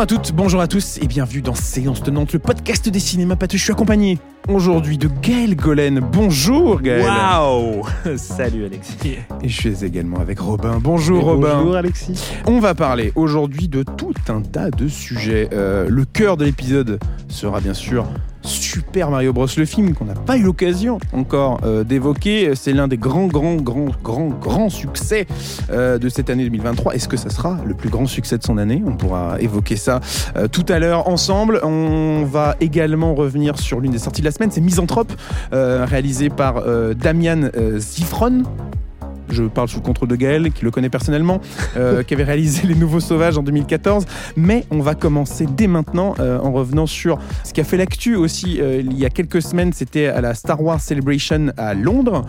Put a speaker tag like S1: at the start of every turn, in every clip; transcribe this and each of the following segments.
S1: Bonjour à toutes, bonjour à tous et bienvenue dans Séance Tenante, le podcast des cinémas pâteux. Je suis accompagné aujourd'hui de Gaël Golen. Bonjour Gaël.
S2: Waouh Salut Alexis.
S1: Et je suis également avec Robin. Bonjour Robin.
S3: Bonjour Alexis.
S1: On va parler aujourd'hui de tout un tas de sujets. Euh, le cœur de l'épisode sera bien sûr Super Mario Bros. Le film qu'on n'a pas eu l'occasion encore euh, d'évoquer. C'est l'un des grands, grands, grands, grands, grands succès euh, de cette année 2023. Est-ce que ça sera le plus grand succès de son année? On pourra évoquer ça euh, tout à l'heure ensemble. On va également revenir sur l'une des sorties de la semaine. C'est Misanthrope, réalisé par Damian Zifron je parle sous le contrôle de Gaël, qui le connaît personnellement, euh, qui avait réalisé Les Nouveaux Sauvages en 2014. Mais on va commencer dès maintenant euh, en revenant sur ce qui a fait l'actu aussi euh, il y a quelques semaines. C'était à la Star Wars Celebration à Londres.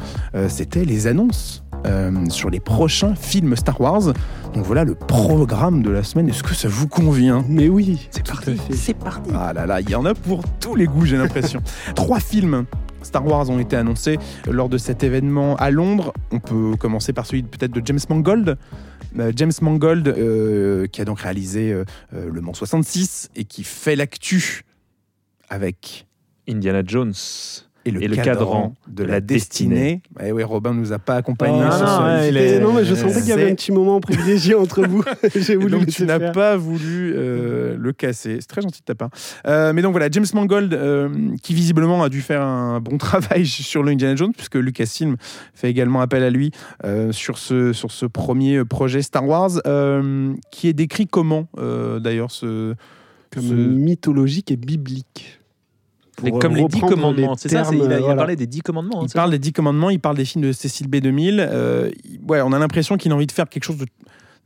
S1: C'était les annonces sur les prochains films Star Wars. Donc voilà le programme de la semaine. Est-ce que ça vous convient?
S3: Mais oui,
S1: c'est parti. C'est parti. Ah là là, il y en a pour tous les goûts, j'ai l'impression. Trois films Star Wars ont été annoncés lors de cet événement à Londres. On peut commencer par celui peut-être de James Mangold. Euh, James Mangold, euh, qui a donc réalisé euh, Le Mans 66 et qui fait l'actu avec
S2: Indiana Jones
S1: et le, cadran, de, la, destinée. Eh oui, Robin nous a pas accompagnés.
S3: Oh, non, mais je sentais qu'il y avait un petit moment privilégié entre vous.
S1: J'ai voulu donc tu n'as pas voulu euh, le casser. C'est très gentil de ta part. Euh, mais donc voilà, James Mangold, euh, qui visiblement a dû faire un bon travail sur le Indiana Jones, puisque Lucasfilm fait également appel à lui sur, ce, sur ce premier projet Star Wars, qui est décrit comment d'ailleurs ce,
S3: Comme mythologique et biblique
S2: comme les dix commandements, c'est ça Il a, il a parlé des dix commandements.
S1: Hein, il parle des dix commandements, il parle des films de Cécile B2000. Euh, ouais, on a l'impression qu'il a envie de faire quelque chose de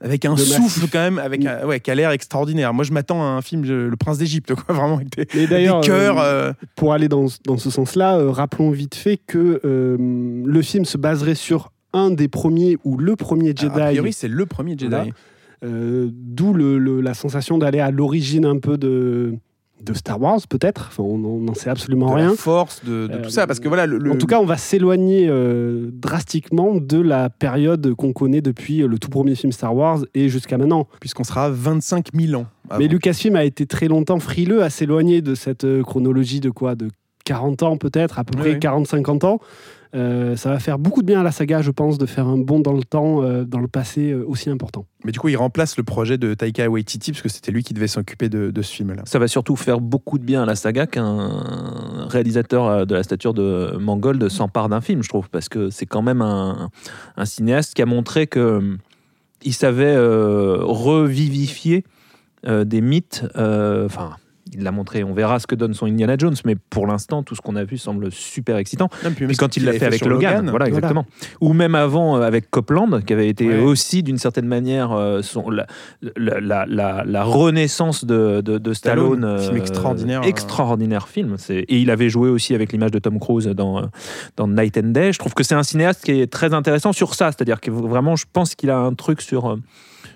S1: avec un souffle quand même, avec un, ouais, qui a l'air extraordinaire. Moi, je m'attends à un film, Le Prince d'Égypte, quoi, vraiment avec des, Et d'ailleurs, cœurs. Euh,
S3: euh, pour aller dans, dans ce sens-là, rappelons vite fait que le film se baserait sur un des premiers ou le premier Jedi. a
S1: priori, c'est le premier Jedi.
S3: D'où le, la sensation d'aller à l'origine un peu de de Star Wars peut-être. Enfin, on n'en sait absolument
S1: de
S3: rien.
S1: La force de, tout ça, parce que voilà. Le,
S3: En tout cas, on va s'éloigner euh, drastiquement de la période qu'on connaît depuis le tout premier film Star Wars et jusqu'à maintenant,
S1: puisqu'on sera 25 000 ans.
S3: Mais Lucasfilm a été très longtemps frileux à s'éloigner de cette euh, chronologie de quoi, de 40 ans peut-être, à peu près 40-50 ans. Euh, ça va faire beaucoup de bien à la saga, je pense, de faire un bond dans le temps, euh, dans le passé euh, aussi important.
S1: Mais du coup, il remplace le projet de Taika Waititi, parce que c'était lui qui devait s'occuper de, ce film-là.
S2: Ça va surtout faire beaucoup de bien à la saga qu'un réalisateur de la stature de Mangold s'empare d'un film, je trouve, parce que c'est quand même un, un, cinéaste qui a montré que il savait revivifier des mythes, enfin il l'a montré. On verra ce que donne son Indiana Jones, mais pour l'instant, tout ce qu'on a vu semble super excitant. puis, quand il l'a fait, avec Logan, voilà, exactement. Ou même avant euh, avec Copland, qui avait été aussi d'une certaine manière euh, son, la, la, renaissance de, de, Stallone.
S1: film euh, extraordinaire.
S2: Extraordinaire film. Et il avait joué aussi avec l'image de Tom Cruise dans, dans Night and Day. Je trouve que c'est un cinéaste qui est très intéressant sur ça. C'est-à-dire que vraiment, je pense qu'il a un truc sur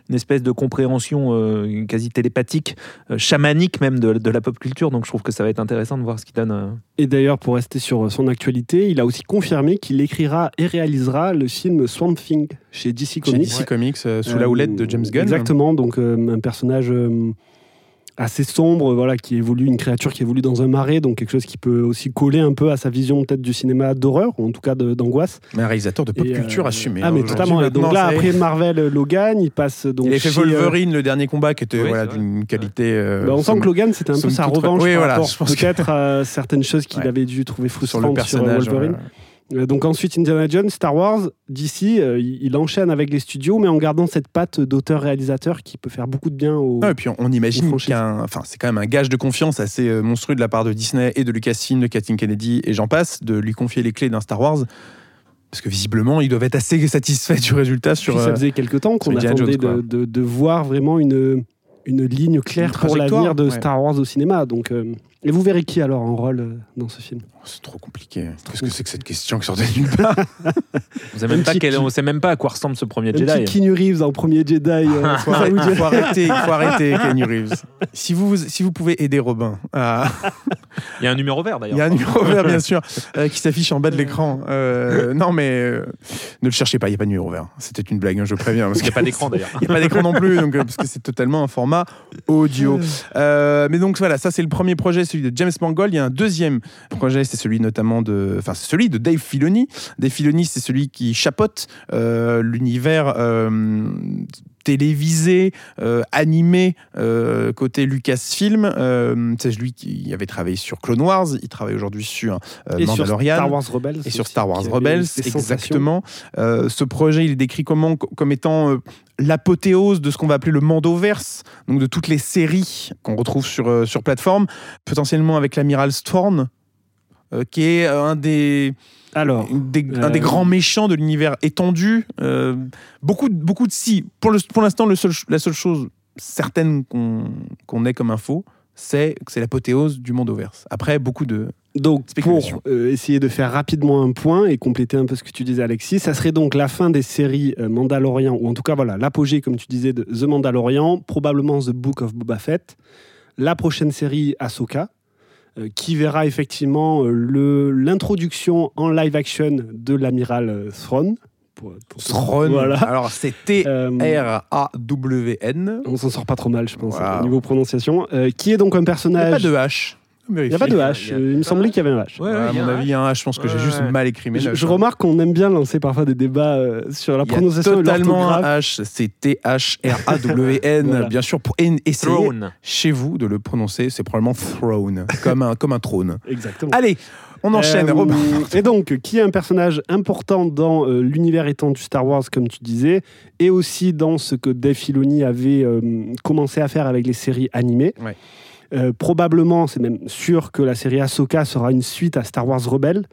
S2: une espèce de compréhension euh, quasi télépathique, euh, chamanique même de, la pop culture. Donc je trouve que ça va être intéressant de voir ce qu'il donne. Euh.
S3: Et d'ailleurs, pour rester sur son actualité, il a aussi confirmé qu'il écrira et réalisera le film Swamp Thing chez DC Comics.
S1: Chez DC Comics, sous la houlette de James Gunn.
S3: Exactement, donc un personnage assez sombre, voilà, qui évolue, une créature qui évolue dans un marais, donc quelque chose qui peut aussi coller un peu à sa vision peut-être du cinéma d'horreur, ou en tout cas d'angoisse.
S1: Mais un réalisateur de pop culture euh, assumé.
S3: Ah, hein, mais totalement. Donc là, après Marvel euh, Logan, il passe donc.
S1: Il a fait Wolverine, le dernier combat, qui était voilà, d'une qualité. Euh,
S3: bah, on sent que Logan, c'était un peu sa revanche oui, par voilà, rapport peut-être à certaines choses qu'il avait dû trouver frustrantes sur, le personnage, sur Wolverine. Euh, donc ensuite Indiana Jones, Star Wars, d'ici, euh, il enchaîne avec les studios, mais en gardant cette patte d'auteur-réalisateur qui peut faire beaucoup de bien au.
S1: et puis on, imagine qu'un, enfin c'est quand même un gage de confiance assez euh, monstrueux de la part de Disney et de Lucasfilm, de Kathleen Kennedy et j'en passe, de lui confier les clés d'un Star Wars. Parce que visiblement, ils doivent être assez satisfaits du résultat sur.
S3: ça faisait quelques temps qu'on attendait de, voir vraiment une, une ligne claire pour l'avenir de Star Wars au cinéma. Donc, Et vous verrez qui alors en rôle euh, dans ce film?
S1: Oh, C'est trop compliqué. Qu'est-ce que c'est que cette question qui sortait d'une part?
S2: On ne sait même pas à quoi ressemble ce premier Jedi.
S3: Petit Keanu Reeves en premier Jedi. Euh,
S1: il faut, arrêter, il faut arrêter, Keanu Reeves. Si vous, si vous pouvez aider Robin à...
S2: Il y a un numéro vert d'ailleurs.
S1: Il y a un numéro vert bien sûr euh, qui s'affiche en bas de l'écran. non mais ne le cherchez pas, il n'y a pas de numéro vert. C'était une blague, hein, je préviens.
S2: Parce il n'y a pas d'écran d'ailleurs.
S1: Il n'y a pas d'écran non plus, donc, parce que c'est totalement un format audio. mais donc voilà, ça c'est le premier projet celui de James Mangold. Il y a un deuxième projet, c'est celui notamment de, enfin celui de Dave Filoni. Dave Filoni, c'est celui qui chapote euh, l'univers euh, télévisé, euh, animé côté Lucasfilm. c'est lui qui avait travaillé sur Clone Wars. Il travaille aujourd'hui sur Mandalorian.
S3: Sur Star Wars Rebels.
S1: Et sur Star Wars Rebels, exactement. ce projet, il est décrit comment, comme étant l'apothéose de ce qu'on va appeler le Mandoverse, donc de toutes les séries qu'on retrouve sur, euh, sur plateforme, potentiellement avec l'amiral Storm, euh, qui est euh, un des,
S3: Alors,
S1: des, un des grands méchants de l'univers étendu. beaucoup, beaucoup de si. Pour l'instant, le, la seule chose certaine qu'on ait comme info, c'est que c'est l'apothéose du Mandoverse. Après, beaucoup de,
S3: donc, pour euh, essayer de faire rapidement un point et compléter un peu ce que tu disais, Alexis, ça serait donc la fin des séries euh, Mandalorian, ou en tout cas, voilà, l'apogée, comme tu disais, de The Mandalorian, probablement The Book of Boba Fett, la prochaine série Ahsoka, euh, qui verra effectivement l'introduction en live action de l'amiral Thrawn.
S1: Thrawn, voilà. alors c'est T-R-A-W-N.
S3: On s'en sort pas trop mal, je pense, au niveau prononciation. qui est donc un personnage.
S1: Il pas de H.
S3: Il n'y a pas de H. Il, me semblait qu'il y avait un H.
S1: Ouais, à mon avis, il y a un H. Je pense que j'ai juste mal écrit mes
S3: Je, remarque qu'on aime bien lancer parfois des débats euh, sur la prononciation.
S1: totalement un H. C'est T-H-R-A-W-N. Bien sûr, pour essayer chez vous de le prononcer, c'est probablement throne, comme un, comme un trône.
S3: Exactement.
S1: Allez, on enchaîne.
S3: Euh, et donc, qui est un personnage important dans euh, l'univers étendu Star Wars, comme tu disais, et aussi dans ce que Dave Filoni avait commencé à faire avec les séries animées.
S1: Ouais.
S3: Euh, probablement, c'est même sûr que la série Ahsoka sera une suite à Star Wars Rebelle.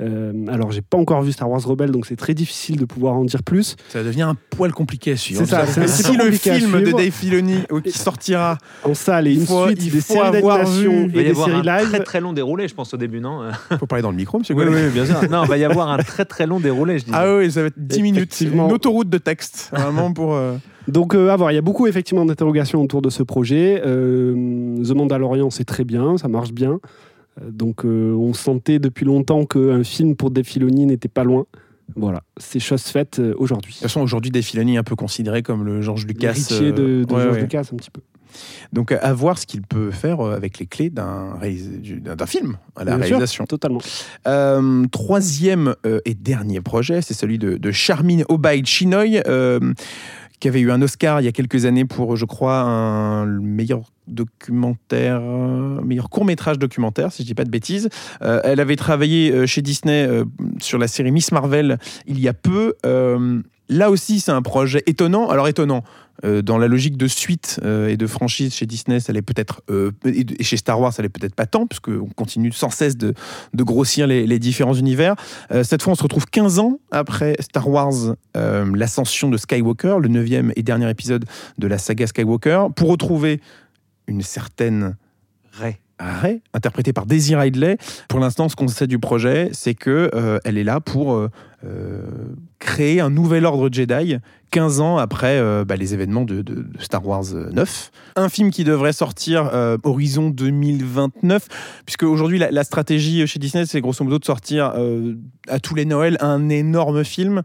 S3: Euh, alors, j'ai pas encore vu Star Wars Rebelle, donc c'est très difficile de pouvoir en dire plus.
S1: Ça devient un poil compliqué à suivre.
S3: C'est ça.
S1: si le film de Dave Filoni qui sortira
S3: en salle et une suite des séries d'animation et des séries live,
S2: très très long déroulé, je pense au début, non?
S1: Faut parler dans le micro, monsieur.
S2: Oui, oui, bien sûr. Non, il va y avoir un très très long déroulé, je dis.
S1: Ah oui, ça va être 10 minutes, une autoroute de texte, vraiment pour. Euh,
S3: donc, euh, à voir. Il y a beaucoup effectivement d'interrogations autour de ce projet. Euh, The Mandalorian, c'est très bien, ça marche bien. Euh, donc, on sentait depuis longtemps qu'un film pour Dave n'était pas loin. Voilà, c'est chose faite aujourd'hui. De
S1: toute façon, aujourd'hui, Dave est un peu considéré comme le George Lucas.
S3: Le de, de George Lucas, un petit peu.
S1: Donc, à voir ce qu'il peut faire avec les clés d'un film à la réalisation.
S3: totalement.
S1: troisième et dernier projet, c'est celui de, de Charmine Obaid Chinoy qui avait eu un Oscar il y a quelques années pour, je crois, un meilleur documentaire, meilleur court métrage documentaire, si je dis pas de bêtises. Euh, elle avait travaillé euh, chez Disney euh, sur la série Miss Marvel il y a peu. Là aussi, c'est un projet étonnant. Alors étonnant. Euh, dans la logique de suite euh, et de franchise chez Disney, ça allait peut-être euh, et chez Star Wars, ça allait peut-être pas tant, puisqu'on continue sans cesse de, grossir les, différents univers. cette fois, on se retrouve 15 ans après Star Wars, l'ascension de Skywalker, le neuvième et dernier épisode de la saga Skywalker, pour retrouver une certaine Rey Ray, interprétée par Daisy Ridley. Pour l'instant, ce qu'on sait du projet, c'est que euh, elle est là pour euh, euh, créer un nouvel ordre Jedi 15 ans après bah, les événements de, Star Wars 9. Un film qui devrait sortir horizon 2029, puisque aujourd'hui la, la, stratégie chez Disney, c'est grosso modo de sortir à tous les Noëls un énorme film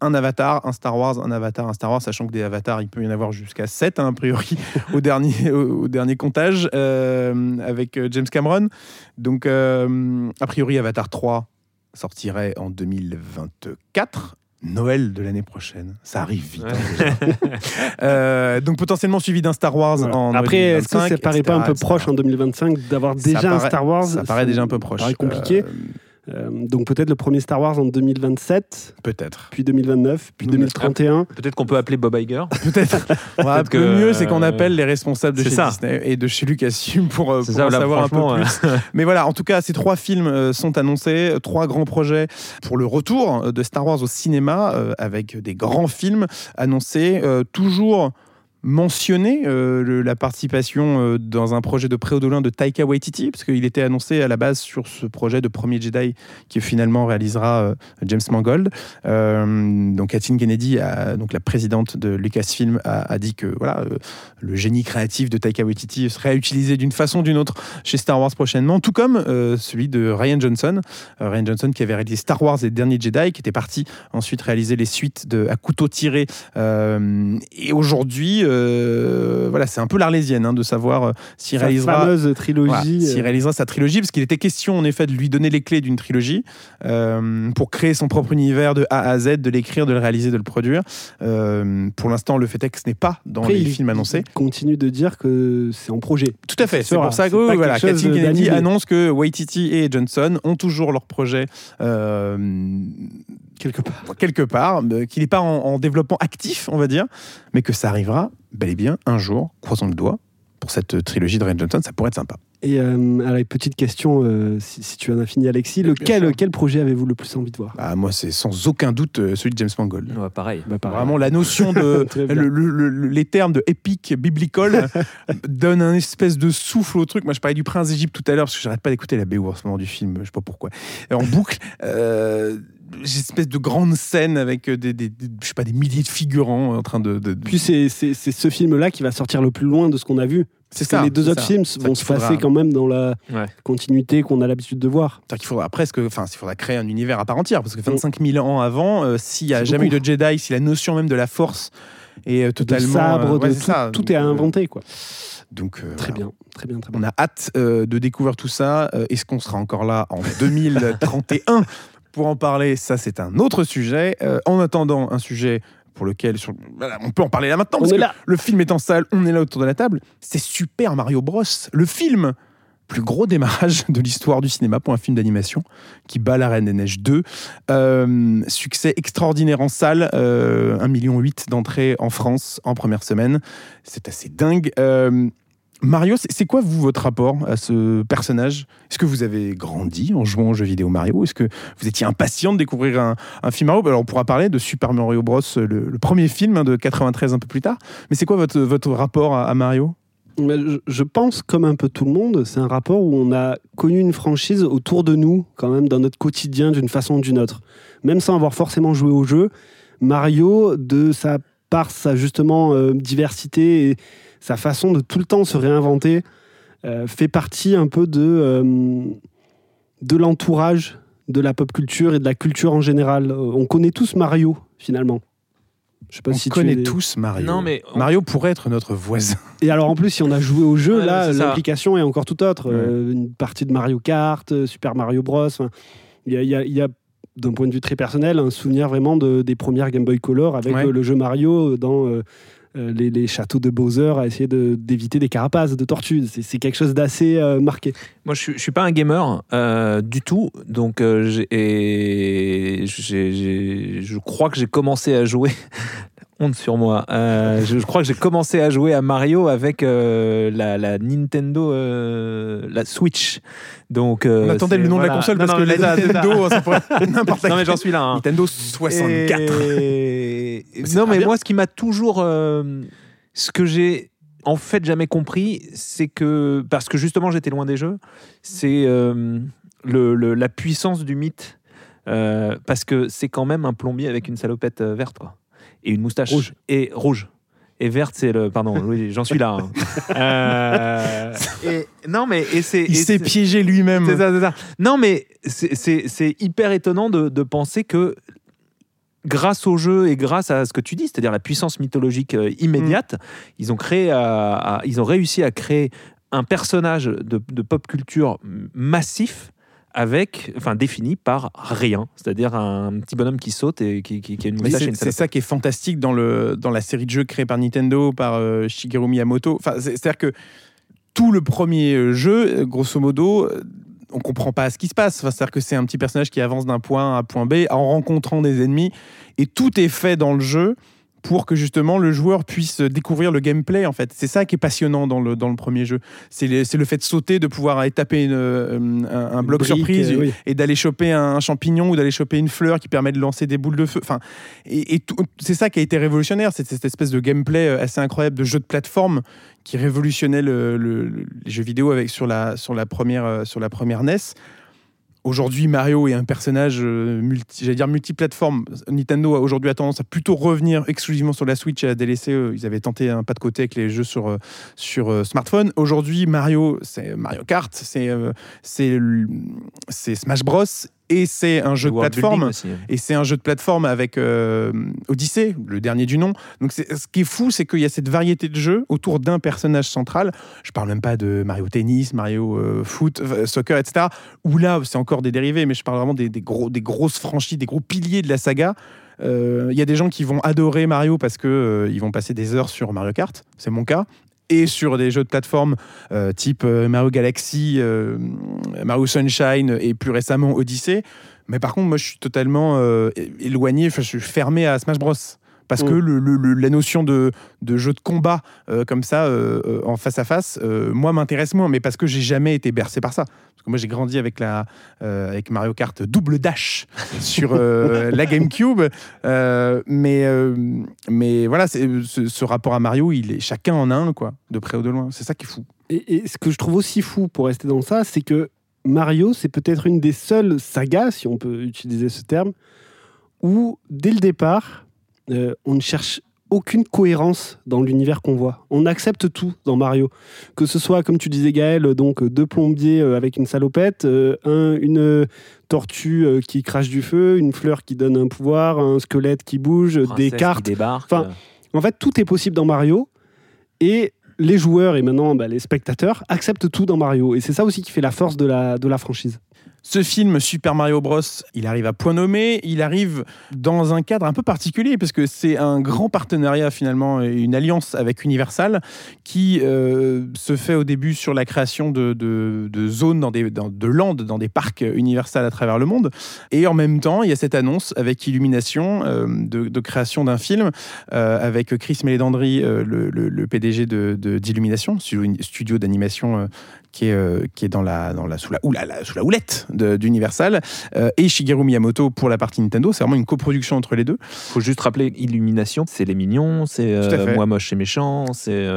S1: un Avatar, un Star Wars, un Avatar, un Star Wars, sachant que des Avatars, il peut y en avoir jusqu'à 7, hein, a priori, au, dernier, au, dernier comptage, euh, avec euh, James Cameron. Donc, euh, a priori, Avatar 3 sortirait en 2024. Noël de l'année prochaine. Ça arrive vite. Hein, donc potentiellement suivi d'un Star Wars en
S3: Après, est-ce que ça paraît pas un peu proche en 2025 d'avoir déjà un Star Wars
S1: Ça paraît déjà un peu proche. Ça
S3: paraît compliqué. Euh, donc peut-être le premier Star Wars en 2027.
S1: Peut-être.
S3: Puis 2029, puis 2031.
S2: Peut-être qu'on peut appeler Bob Iger.
S1: Peut-être. le mieux, c'est qu'on appelle les responsables de chez Disney et de chez Lucasfilm pour, euh, pour en savoir un peu plus. Mais voilà, en tout cas, ces trois films euh, sont annoncés, trois grands projets pour le retour de Star Wars au cinéma avec des grands films annoncés, toujours mentionné la participation dans un projet de préodolin de Taika Waititi, parce qu'il était annoncé à la base sur ce projet de premier Jedi qui finalement réalisera James Mangold. donc Kathleen Kennedy, donc la présidente de Lucasfilm, a, dit que voilà, le génie créatif de Taika Waititi serait utilisé d'une façon ou d'une autre chez Star Wars prochainement, tout comme celui de Ryan Johnson. Ryan Johnson qui avait réalisé Star Wars et Dernier Jedi, qui était parti ensuite réaliser les suites À couteau tiré. Euh, et aujourd'hui, euh, voilà, c'est un peu l'arlésienne hein, de savoir euh, s'il réalisera
S3: fameuse trilogie,
S1: s'il réalisera sa trilogie, parce qu'il était question en effet de lui donner les clés d'une trilogie pour créer son propre univers de A à Z, de l'écrire, de le réaliser, de le produire. pour l'instant, le fait est que ce n'est pas dans les films annoncés.
S3: Il continue de dire que c'est en projet.
S1: Tout à fait. C'est pour ça que voilà, Kathleen Kennedy annonce que Waititi et Johnson ont toujours leur projet
S3: quelque part,
S1: quelque part qu'il n'est pas en, développement actif, on va dire, mais que ça arrivera bel et bien un jour, croisons le doigt, pour cette trilogie de Ryan Johnson, ça pourrait être sympa.
S3: Et euh, alors, petite question, euh, si, tu en as fini, Alexis, lequel, quel projet avez-vous le plus envie de voir?
S1: Ah, Moi, c'est sans aucun doute euh, celui de James Mangold.
S2: pareil.
S1: Bah, Vraiment, la notion de. les termes de épique, biblical donnent un espèce de souffle au truc. Moi, je parlais du prince d'Égypte tout à l'heure, parce que j'arrête pas d'écouter la BO en ce moment du film, je sais pas pourquoi. En boucle. J'ai espèce de grande scène avec des, je sais pas, des milliers de figurants en train de.
S3: Puis c'est ce film-là qui va sortir le plus loin de ce qu'on a vu. C'est ça. Les deux autres films vont se passer quand même dans la continuité qu'on a l'habitude de voir.
S1: C'est qu'il faudra presque, enfin, il faudra créer un univers à part entière, parce que 25 000 ans avant, euh, s'il n'y a jamais eu de Jedi, si la notion même de la Force est euh, totalement,
S3: sabre, euh, de tout, est à inventer, quoi.
S1: Donc,
S3: très, bien, très bien, très bien.
S1: On a hâte de découvrir tout ça. Est-ce qu'on sera encore là en 2031 pour en parler Ça, c'est un autre sujet. en attendant, un sujet pour lequel on peut en parler là maintenant. parce que Le film est en salle, on est là autour de la table. C'est Super Mario Bros. Le film plus gros démarrage de l'histoire du cinéma pour un film d'animation qui bat La Reine des Neiges 2. Euh, succès extraordinaire en salle, euh, 1,8 million d'entrées en France en première semaine. C'est assez dingue. Euh, Mario, c'est quoi, vous, votre rapport à ce personnage? Est-ce que vous avez grandi en jouant aux jeux vidéo Mario? Est-ce que vous étiez impatient de découvrir un, film Mario? On pourra parler de Super Mario Bros, le, premier film hein, de 93 un peu plus tard. Mais c'est quoi votre, rapport à, Mario?
S3: Je pense, comme un peu tout le monde, c'est un rapport où on a connu une franchise autour de nous, quand même, dans notre quotidien, d'une façon ou d'une autre. Même sans avoir forcément joué au jeu, Mario, de sa par sa justement euh, diversité sa façon de tout le temps se réinventer euh, fait partie un peu de, euh, de l'entourage de la pop culture et de la culture en général. On connaît tous Mario, finalement.
S1: Je sais pas on si connaît tous Mario. Non, mais Mario pourrait être notre voisin.
S3: Et alors en plus, si on a joué au jeu, là, l'implication est encore tout autre. une partie de Mario Kart, Super Mario Bros. Il y a, y a d'un point de vue très personnel, un souvenir vraiment de, des premières Game Boy Color avec le jeu Mario dans euh, euh, les, châteaux de Bowser à essayer d'éviter des carapaces de tortues. C'est quelque chose d'assez euh, marqué.
S2: Moi, je ne suis pas un gamer du tout, donc je crois que j'ai commencé à jouer honte sur moi. Euh, je, crois que j'ai commencé à jouer à Mario avec euh, la, Nintendo, euh, la Switch. Donc,
S1: on attendait le nom de la console parce que la Nintendo, ça pourrait
S2: n'importe Non mais j'en suis là. Hein.
S1: Nintendo 64.
S2: Non mais moi, ce qui m'a toujours, ce que j'ai en fait jamais compris, c'est que parce que justement j'étais loin des jeux, c'est le, la puissance du mythe. parce que c'est quand même un plombier avec une salopette verte. Quoi et une moustache
S3: rouge.
S2: Et rouge. Et verte, c'est le. Pardon, oui, j'en suis là. Hein. Euh, et, non, mais. Et c'est,
S1: Il s'est piégé lui-même.
S2: C'est ça, c'est ça. Non, mais c'est hyper étonnant de, de, penser que grâce au jeu et grâce à ce que tu dis, c'est-à-dire la puissance mythologique euh, immédiate, mm. ils, ont créé à, ils ont réussi à créer un personnage de, de pop culture massif avec, enfin défini par rien, c'est-à-dire un petit bonhomme qui saute et qui, a une moustache.
S1: C'est ça qui est fantastique dans, le, dans la série de jeux créée par Nintendo, par euh, Shigeru Miyamoto. Enfin, c'est-à-dire que tout le premier jeu, grosso modo, on comprend pas ce qui se passe. Enfin, c'est-à-dire que c'est un petit personnage qui avance d'un point A à un point B en rencontrant des ennemis, et tout est fait dans le jeu pour que justement le joueur puisse découvrir le gameplay en fait. C'est ça qui est passionnant dans le, dans le premier jeu. C'est le fait de sauter, de pouvoir taper une, un, bloc surprise et, d'aller choper un, champignon ou d'aller choper une fleur qui permet de lancer des boules de feu. Enfin, et, c'est ça qui a été révolutionnaire, c'est cette espèce de gameplay assez incroyable de jeu de plateforme qui révolutionnait le, les jeux vidéo avec, sur, la, sur, la première, sur la première NES. Aujourd'hui, Mario est un personnage, euh, multi, multiplateforme. Nintendo a aujourd'hui a tendance à plutôt revenir exclusivement sur la Switch et à délaisser. Euh, ils avaient tenté un pas de côté avec les jeux sur, euh, smartphone. Aujourd'hui, Mario, c'est Mario Kart, c'est Smash Bros et c'est un jeu de plateforme. et c'est un jeu de plateforme avec euh, Odyssey le dernier du nom. Donc ce qui est fou c'est qu'il y a cette variété de jeux autour d'un personnage central. Je parle même pas de Mario tennis Mario euh, foot euh, soccer etc où là c'est encore des dérivés mais je parle vraiment des, gros des grosses franchises des gros piliers de la saga. Il y a des gens qui vont adorer Mario parce que ils vont passer des heures sur Mario Kart. C'est mon cas et sur des jeux de plateforme euh, type euh, Mario Galaxy, euh, Mario Sunshine et plus récemment Odyssey. Mais par contre, moi, je suis totalement éloigné, je suis fermé à Smash Bros parce que mm. la notion de, jeu de combat comme ça en face à face, moi m'intéresse moins, mais parce que j'ai jamais été bercé par ça. Parce que moi j'ai grandi avec la avec Mario Kart double dash sur la GameCube, mais mais voilà, ce, ce, rapport à Mario, il est chacun en un quoi, de près ou de loin. C'est ça qui est fou.
S3: Et, et, ce que je trouve aussi fou pour rester dans ça, c'est que Mario, c'est peut-être une des seules sagas, si on peut utiliser ce terme, où dès le départ euh, on ne cherche aucune cohérence dans l'univers qu'on voit. On accepte tout dans Mario. Que ce soit, comme tu disais Gaël, donc deux plombiers euh, avec une salopette, euh, une tortue qui crache du feu, une fleur qui donne un pouvoir, un squelette qui bouge, des cartes.
S2: Enfin,
S3: en fait, tout est possible dans Mario. Et les joueurs et maintenant bah, les spectateurs acceptent tout dans Mario. Et c'est ça aussi qui fait la force de la franchise.
S1: Ce film Super Mario Bros, il arrive à point nommé, il arrive dans un cadre un peu particulier parce que c'est un grand partenariat finalement, une alliance avec Universal qui euh, se fait au début sur la création de, zones, dans des, de landes, dans des parcs Universal à travers le monde. Et en même temps, il y a cette annonce avec Illumination euh, de, création d'un film euh, avec Chris Mélédandri, le, PDG d'Illumination, studio d'animation qui est, qui est dans la, dans la, sous, la, sous la houlette d'Universal, euh, et Shigeru Miyamoto pour la partie Nintendo. C'est vraiment une coproduction entre les deux.
S2: faut juste rappeler Illumination, c'est les mignons, c'est euh, Moi moche et méchant, c'est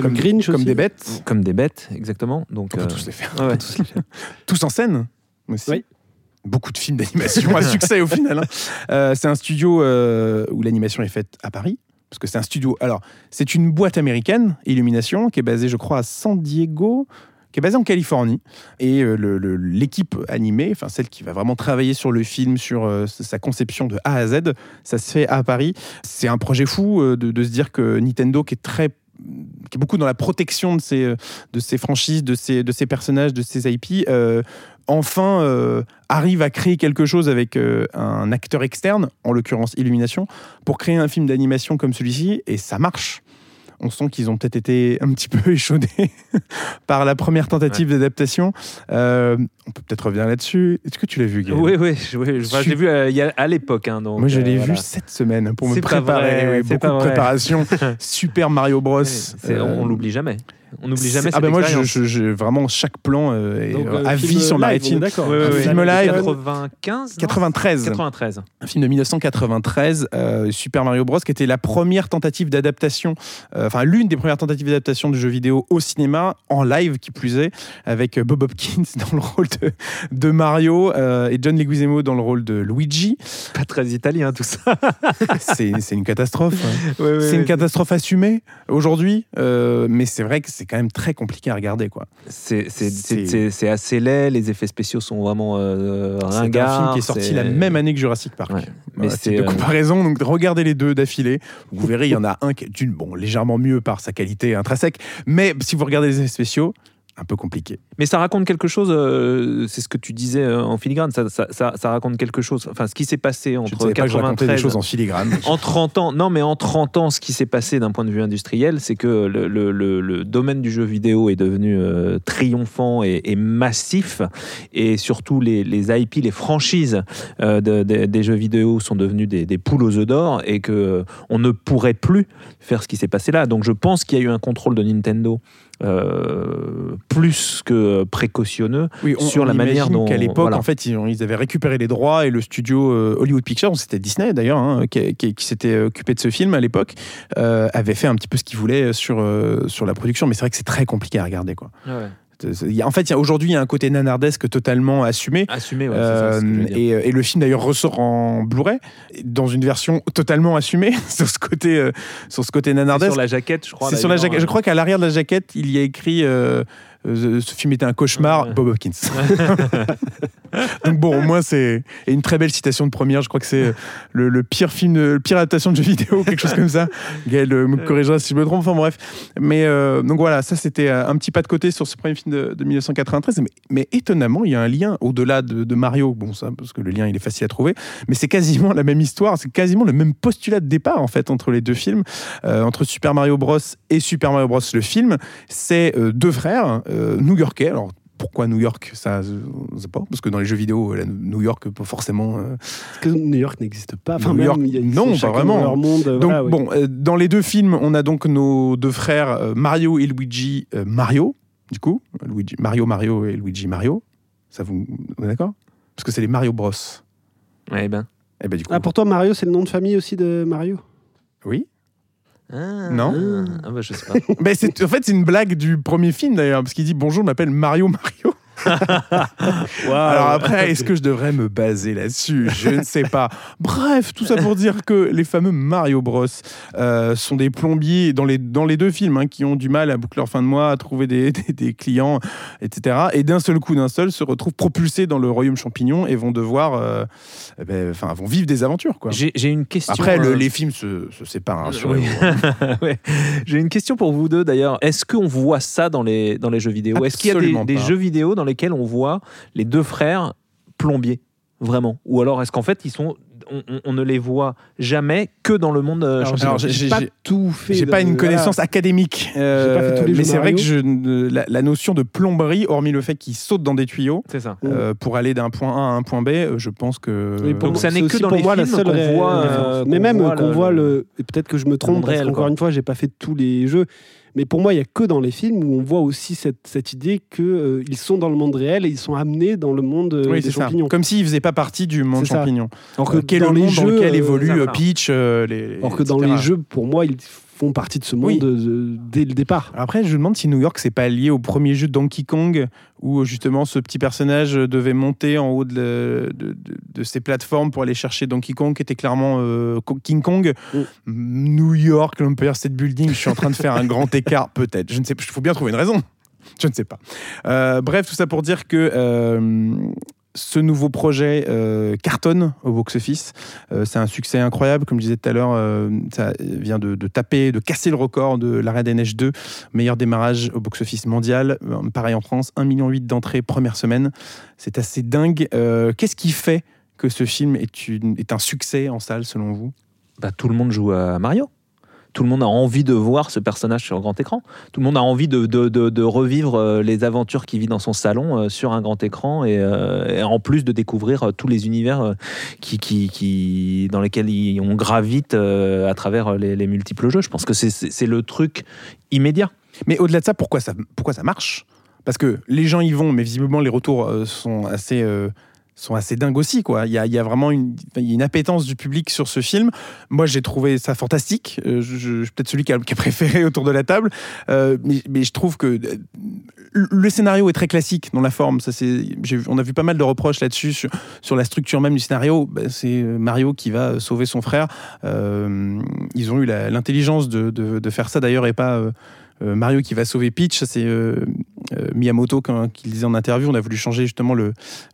S1: comme, Grinch comme des bêtes.
S2: Comme des bêtes, exactement. Donc,
S1: on peut tous les faire. tous, en scène aussi. Oui beaucoup de films d'animation à succès au final. Hein. c'est un studio où l'animation est faite à Paris, parce que c'est un studio. Alors, c'est une boîte américaine, Illumination, qui est basée, je crois, à San Diego qui est basé en Californie. Et euh, l'équipe animée, enfin celle qui va vraiment travailler sur le film, sur euh, sa conception de A à Z, ça se fait à Paris. C'est un projet fou euh, de, se dire que Nintendo, qui est très qui est beaucoup dans la protection de ses, de ses franchises, de ses, de ses personnages, de ses IP, enfin arrive à créer quelque chose avec un acteur externe, en l'occurrence Illumination, pour créer un film d'animation comme celui-ci, et ça marche on sent qu'ils ont peut-être été un petit peu échaudés par la première tentative d'adaptation. Euh, on peut peut-être revenir là-dessus. Est-ce que tu l'as vu, Guillaume
S2: Oui, oui, oui. je l'ai vu à, euh, à l'époque. Hein,
S1: Moi, je l'ai euh, vu cette semaine pour me préparer. beaucoup de préparation. Super Mario Bros.
S2: on l'oublie jamais. On n'oublie jamais
S1: ah ben moi, je, vraiment chaque plan euh, est euh, à vie sur ma rétine.
S3: D'accord.
S1: un film live.
S2: 95
S1: 93.
S2: 93.
S1: Un film de 1993, euh, Super Mario Bros, qui était la première tentative d'adaptation, enfin l'une des premières tentatives d'adaptation du jeu vidéo au cinéma, en live qui plus est, avec Bob Hopkins dans le rôle de, de Mario et John Leguizamo dans le rôle de Luigi.
S2: Pas très italien tout ça.
S1: c'est une catastrophe. Hein. c'est une catastrophe assumée aujourd'hui, mais c'est vrai que c'est quand même très compliqué à regarder. quoi.
S2: C'est assez laid, les effets spéciaux sont vraiment euh, ringards.
S1: C'est un film qui est sorti la même année que Jurassic Park. Mais c'est de euh, comparaison, donc regardez les deux d'affilée. Vous verrez, il y en a un qui est d'une, bon, légèrement mieux par sa qualité intrinsèque, mais si vous regardez les effets spéciaux, un peu compliqué.
S2: Mais ça raconte quelque chose, euh, c'est ce que tu disais euh, en filigrane, ça, ça, ça, raconte quelque chose. Enfin, ce qui s'est passé entre je 93
S1: des choses en filigrane.
S2: en 30 ans, non, mais en 30 ans, ce qui s'est passé d'un point de vue industriel, c'est que le, le, le, domaine du jeu vidéo est devenu euh, triomphant et, massif, et surtout les, les IP, les franchises des jeux vidéo sont devenus des, des poules aux œufs d'or, et que on ne pourrait plus faire ce qui s'est passé là. Donc, je pense qu'il y a eu un contrôle de Nintendo euh, plus que précautionneux sur la manière dont.
S1: qu'à l'époque, en fait, ils, avaient récupéré les droits et le studio euh, Hollywood Pictures, c'était Disney d'ailleurs, hein, qui, s'était occupé de ce film à l'époque, euh, avait fait un petit peu ce qu'il voulait sur, sur la production. Mais c'est vrai que c'est très compliqué à regarder. Quoi. Ouais. En fait, aujourd'hui, il y a un côté nanardesque totalement assumé.
S2: Assumé, ouais, ça,
S1: et, et, le film d'ailleurs ressort en Blu-ray dans une version totalement assumée sur ce côté, euh, sur ce côté nanardesque.
S2: Sur la jaquette, je crois.
S1: sur la jaquette. Je crois qu'à l'arrière de la jaquette, il y a écrit euh, euh, ce film était un cauchemar, Bob Hopkins. Donc bon, au moins c'est une très belle citation de première. Je crois que c'est le, pire film, le pire adaptation de jeu vidéo, quelque chose comme ça. Gaël euh, me corrigera si je me trompe. Enfin bref. Mais euh, donc voilà, ça c'était un petit pas de côté sur ce premier film de, 1993. Mais, étonnamment, il y a un lien au-delà de, Mario. Bon, ça parce que le lien il est facile à trouver, mais c'est quasiment la même histoire. C'est quasiment le même postulat de départ en fait entre les deux films, entre Super Mario Bros et Super Mario Bros le film. C'est deux frères. Euh, new-yorkais. Alors, pourquoi New York Ça, je sais pas. Parce que dans les jeux vidéo, New York, pas forcément. Euh,
S3: parce que New York n'existe pas.
S1: Enfin, New York, non, pas vraiment.
S3: monde,
S1: donc, bon, euh, dans les deux films, on a donc nos deux frères Mario et Luigi Mario. Du coup, Luigi, Mario Mario et Luigi Mario. Ça vous, vous est d'accord? Parce que c'est les Mario Bros.
S2: Eh ben.
S1: Eh ben du coup.
S3: Ah, pour toi, Mario, c'est le nom de famille aussi de Mario?
S1: Oui.
S2: Ah,
S1: non
S2: ah, bah, je sais pas.
S1: Mais c'est, en fait, c'est une blague du premier film d'ailleurs, parce qu'il dit Bonjour, je m'appelle Mario Mario. Alors après, est-ce que je devrais me baser là-dessus? Je ne sais pas. Bref, tout ça pour dire que les fameux Mario Bros euh, sont des plombiers dans les, dans les deux films hein, qui ont du mal à boucler leur fin de mois, à trouver des, des, clients, etc. Et d'un seul coup, d'un seul, se retrouvent propulsés dans le royaume champignon et vont devoir, euh, eh ben, enfin, vont vivre des aventures. Quoi.
S2: J'ai, une question.
S1: Après, euh, les films se, se séparent. Hein,
S2: J'ai une question pour vous deux d'ailleurs. Est-ce qu'on voit ça dans les, dans les jeux vidéo? Est-ce qu'il y a des, des jeux vidéo dans lesquels on voit les deux frères plombiers Vraiment Ou alors est-ce qu'en fait ils sont on, ne les voit jamais que dans le monde
S1: euh, alors, j'ai pas tout fait. J'ai pas une connaissance académique, euh, mais c'est vrai que je, la, notion de plomberie, hormis le fait qu'ils sautent dans des tuyaux,
S2: ça.
S1: Euh, pour aller d'un point A à un point B, je pense que.
S2: Donc ça n'est que dans les moi films la seule voit,
S3: mais même qu'on voit le. Peut-être que je me trompe. Parce encore une fois, j'ai pas fait tous les jeux. Mais pour moi, il n'y a que dans les films où on voit aussi cette, cette idée qu'ils euh, ils sont dans le monde réel et ils sont amenés dans le monde euh, des champignons.
S1: Comme s'ils ne faisaient pas partie du monde champignon. Alors que euh, dans le les jeux, dans lequel évolue Peach. les,
S3: Alors que dans les jeux, pour moi, ils font partie de ce monde dès le départ.
S1: Après, je me demande si New York, c'est pas lié au premier jeu Donkey Kong, où justement ce petit personnage devait monter en haut de, de, ces plateformes pour aller chercher Donkey Kong, qui était clairement euh, King Kong. Mm. New York, l'Empire State Building, je suis en train de faire un grand écart, peut-être. Je ne sais pas, il faut bien trouver une raison. Je ne sais pas. Euh, bref, tout ça pour dire que euh, ce nouveau projet euh, cartonne au box-office. Euh, c'est un succès incroyable, comme je disais tout à l'heure. Euh, ça vient de, taper, de casser le record de l'Arrêt des Neiges 2, meilleur démarrage au box-office mondial. pareil en France, 1,8 million d'entrées première semaine. C'est assez dingue. Qu'est-ce qui fait que ce film est, un succès en salle, selon vous?
S2: Bah, Tout le monde joue à Mario tout le monde a envie de voir ce personnage sur grand écran. Tout le monde a envie de, revivre euh, les aventures qu'il vit dans son salon euh, sur un grand écran euh, et, en plus de découvrir tous les univers dans lesquels on gravite à travers les, multiples jeux. Je pense que c'est le truc immédiat.
S1: Mais au-delà de ça, pourquoi ça, pourquoi ça marche? Parce que les gens y vont, mais visiblement les retours sont assez sont assez dingues aussi. Quoi. Il, y a, il y a vraiment une, une, appétence du public sur ce film. Moi, j'ai trouvé ça fantastique. Euh, je, suis peut-être celui qui a, préféré autour de la table. Euh, mais, je trouve que euh, le scénario est très classique dans la forme. Ça, on a vu pas mal de reproches là-dessus, sur, la structure même du scénario. Ben, c'est Mario qui va sauver son frère. ils ont eu l'intelligence de, de, faire ça d'ailleurs et pas Mario qui va sauver Peach, c'est Miyamoto qui le disait en interview. On a voulu changer justement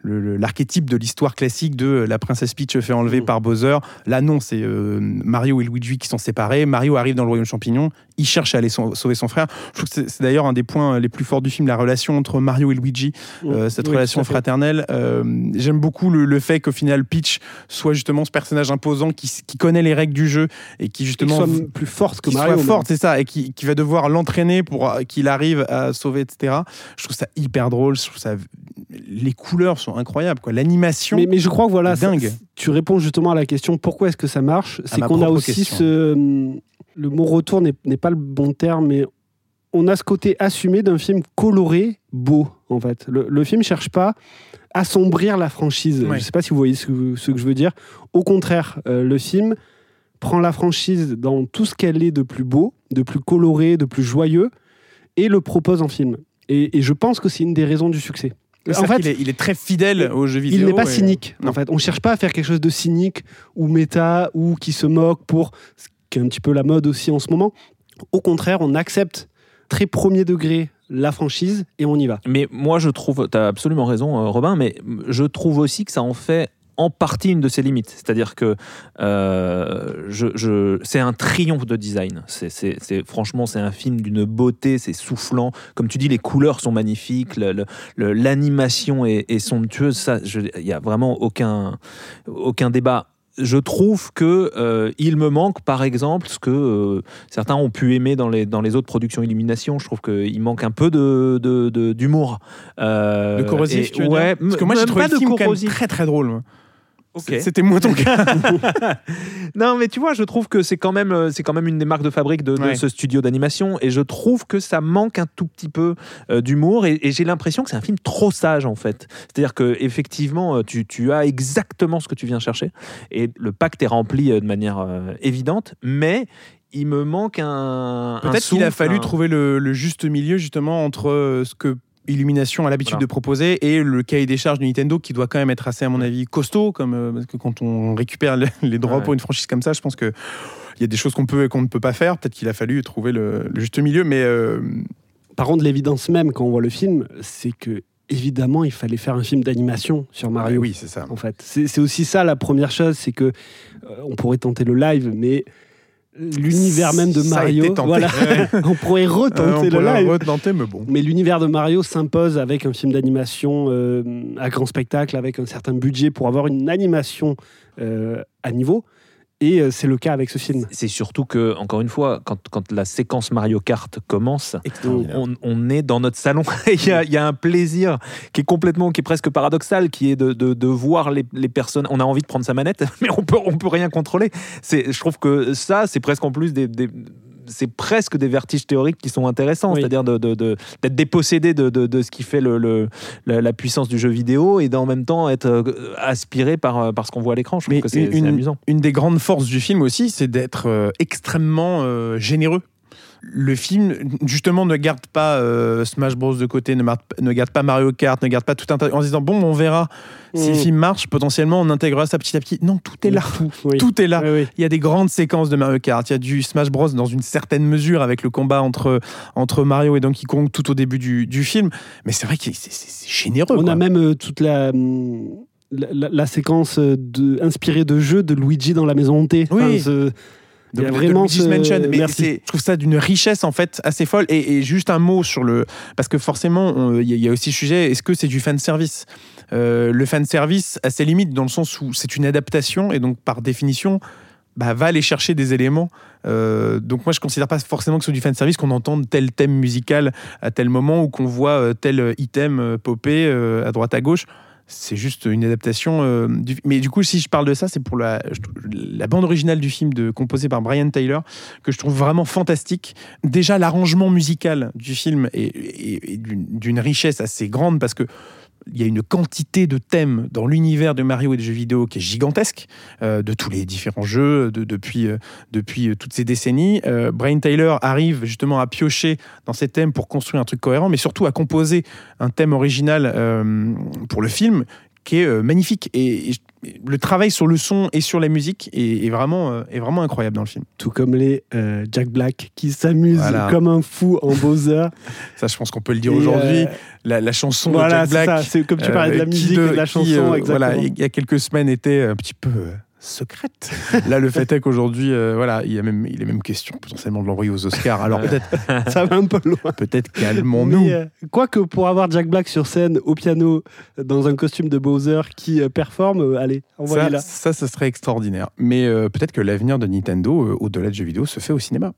S1: l'archétype de l'histoire classique de la princesse Peach fait enlever mm. par Bowser. Là, non, c'est Mario et Luigi qui sont séparés. Mario arrive dans le royaume champignon. Il cherche à aller sauver son frère. Je trouve que c'est d'ailleurs un des points les plus forts du film, la relation entre Mario et Luigi, euh, cette relation fraternelle. Euh, j'aime beaucoup le, fait qu'au final Peach soit justement ce personnage imposant qui, connaît les règles du jeu et qui justement
S3: soit plus forte que Mario.
S1: Soit forte, c'est ça, et qui, va devoir l'entraîner pour euh, qu'il arrive à sauver, etc. Je trouve ça hyper drôle. Je trouve ça les couleurs sont incroyables, quoi. L'animation.
S3: Mais, je crois que voilà, dingue. tu réponds justement à la question pourquoi est-ce que ça marche? C'est qu'on a aussi ce le mot retour n'est pas le bon terme, mais on a ce côté assumé d'un film coloré, beau, en fait. Le, le film cherche pas à assombrir la franchise. Je ne sais pas si vous voyez ce que, je veux dire. Au contraire, euh, le film prend la franchise dans tout ce qu'elle est de plus beau, de plus coloré, de plus joyeux, et le propose en film. Et, je pense que c'est une des raisons du succès.
S1: En fait, il est, très fidèle aux jeux vidéo.
S3: Il n'est pas cynique. En fait, on cherche pas à faire quelque chose de cynique ou méta ou qui se moque pour qui est un petit peu la mode aussi en ce moment. Au contraire, on accepte très premier degré la franchise et on y va.
S2: Mais moi, je trouve, tu as absolument raison, euh, Robin, mais je trouve aussi que ça en fait en partie une de ses limites. C'est-à-dire que euh, c'est un triomphe de design. Franchement, c'est un film d'une beauté, c'est soufflant. Comme tu dis, les couleurs sont magnifiques, l'animation est, somptueuse. Il n'y a vraiment aucun, aucun débat je trouve que euh, il me manque, par exemple, ce que euh, certains ont pu aimer dans les, dans les autres productions Illumination. Je trouve qu'il manque un peu d'humour.
S1: De, euh, de corrosif, tu veux ouais, dire Parce que moi, j'ai trouvé le film quand même très très drôle. C'était moins ton cas.
S2: non, mais tu vois, je trouve que c'est quand même, euh, c'est quand même une des marques de fabrique de, ce studio d'animation, et je trouve que ça manque un tout petit peu euh, d'humour, et, j'ai l'impression que c'est un film trop sage en fait. C'est-à-dire que effectivement, euh, tu, tu, as exactement ce que tu viens chercher, et le pacte est rempli de manière évidente, mais il me manque un.
S1: Peut-être qu'il a fallu trouver le, le, juste milieu justement entre ce que Illumination a l'habitude de proposer et le cahier des charges de Nintendo qui doit quand même être assez à mon avis costaud comme euh, parce que quand on récupère les, droits pour une franchise comme ça je pense que il y a des choses qu'on peut et qu'on ne peut pas faire. Peut-être qu'il a fallu trouver le, juste milieu mais euh,
S3: par contre l'évidence même quand on voit le film c'est que évidemment il fallait faire un film d'animation sur Mario
S1: oui c'est ça.
S3: en fait. C'est aussi ça la première chose c'est que euh, on pourrait tenter le live mais l'univers même de Mario. Voilà. on pourrait retenter le live.
S1: mais bon.
S3: Mais l'univers de Mario s'impose avec un film d'animation euh, à grand spectacle, avec un certain budget pour avoir une animation euh, à niveau. Et euh, c'est le cas avec ce film.
S2: C'est surtout que, encore une fois, quand, quand la séquence Mario Kart commence, on, on, est dans notre salon. il, y a, il y, a, un plaisir qui est complètement, qui est presque paradoxal, qui est de, de, de voir les, les, personnes. On a envie de prendre sa manette, mais on peut, on peut rien contrôler. Je trouve que ça, c'est presque en plus des, des c'est presque des vertiges théoriques qui sont intéressants, c'est-à-dire d'être de, de, dépossédé de, ce qui fait le, la, puissance du jeu vidéo et d'en même temps être euh, aspiré par, euh, par ce qu'on voit à l'écran. Je trouve que c'est amusant.
S1: Une des grandes forces du film aussi, c'est d'être euh, extrêmement généreux le film, justement, ne garde pas euh, Smash Bros de côté, ne, ne, garde pas Mario Kart, ne garde pas tout un tas. En se disant, bon, on verra si le mm. film marche, potentiellement, on intégrera ça petit à petit. Non, tout est là. Tout est là. Il y a des grandes séquences de Mario Kart. Il y a du Smash Bros dans une certaine mesure avec le combat entre, entre Mario et Donkey Kong tout au début du, du film. Mais c'est vrai que c'est généreux.
S3: On a même euh, toute la. La, séquence de, inspirée de jeux de Luigi dans la maison hantée.
S1: Oui de, vraiment mais je trouve ça d'une richesse en fait assez folle. Et, juste un mot sur le, parce que forcément, il y, a aussi le sujet. Est-ce que c'est du fan service? Euh, Le fan service a ses limites dans le sens où c'est une adaptation et donc par définition. Bah, va aller chercher des éléments. Euh, donc moi, je considère pas forcément que c'est du fan service qu'on entende tel thème musical à tel moment ou qu'on voit euh, tel item popper à droite à gauche c'est juste une adaptation. Euh, mais du coup, si je parle de ça, c'est pour la, bande originale du film de, composée par Brian Tyler, que je trouve vraiment fantastique. Déjà, l'arrangement musical du film est d'une richesse assez grande parce que il y a une quantité de thèmes dans l'univers de Mario et des jeux vidéo qui est gigantesque, euh, de tous les différents jeux depuis, euh, euh, toutes ces décennies. Brian Tyler arrive justement à piocher dans ces thèmes pour construire un truc cohérent, mais surtout à composer un thème original pour le film qui est magnifique. Et, le travail sur le son et sur la musique est, vraiment, est vraiment incroyable dans le film.
S3: Tout comme les Jack Black qui s'amusent comme un fou en Bowser.
S1: Ça, je pense qu'on peut le dire aujourd'hui la, chanson
S3: voilà,
S1: de Jack Black.
S3: C'est comme tu parlais de la euh, musique de, de la chanson. Euh,
S1: voilà, il y a quelques semaines était un petit peu euh, secrète. Là, le fait est qu'aujourd'hui, euh, voilà, il, y a même, il est même question potentiellement de l'envoyer aux Oscars. Alors peut-être,
S3: ça va un peu loin.
S1: Peut-être calmons-nous.
S3: Euh, quoique pour avoir Jack Black sur scène au piano dans un costume de Bowser qui euh, performe, allez, envoyez-la.
S1: Ça, ça, serait extraordinaire. Mais peut-être que l'avenir de Nintendo, au-delà de jeux vidéo, se fait au cinéma.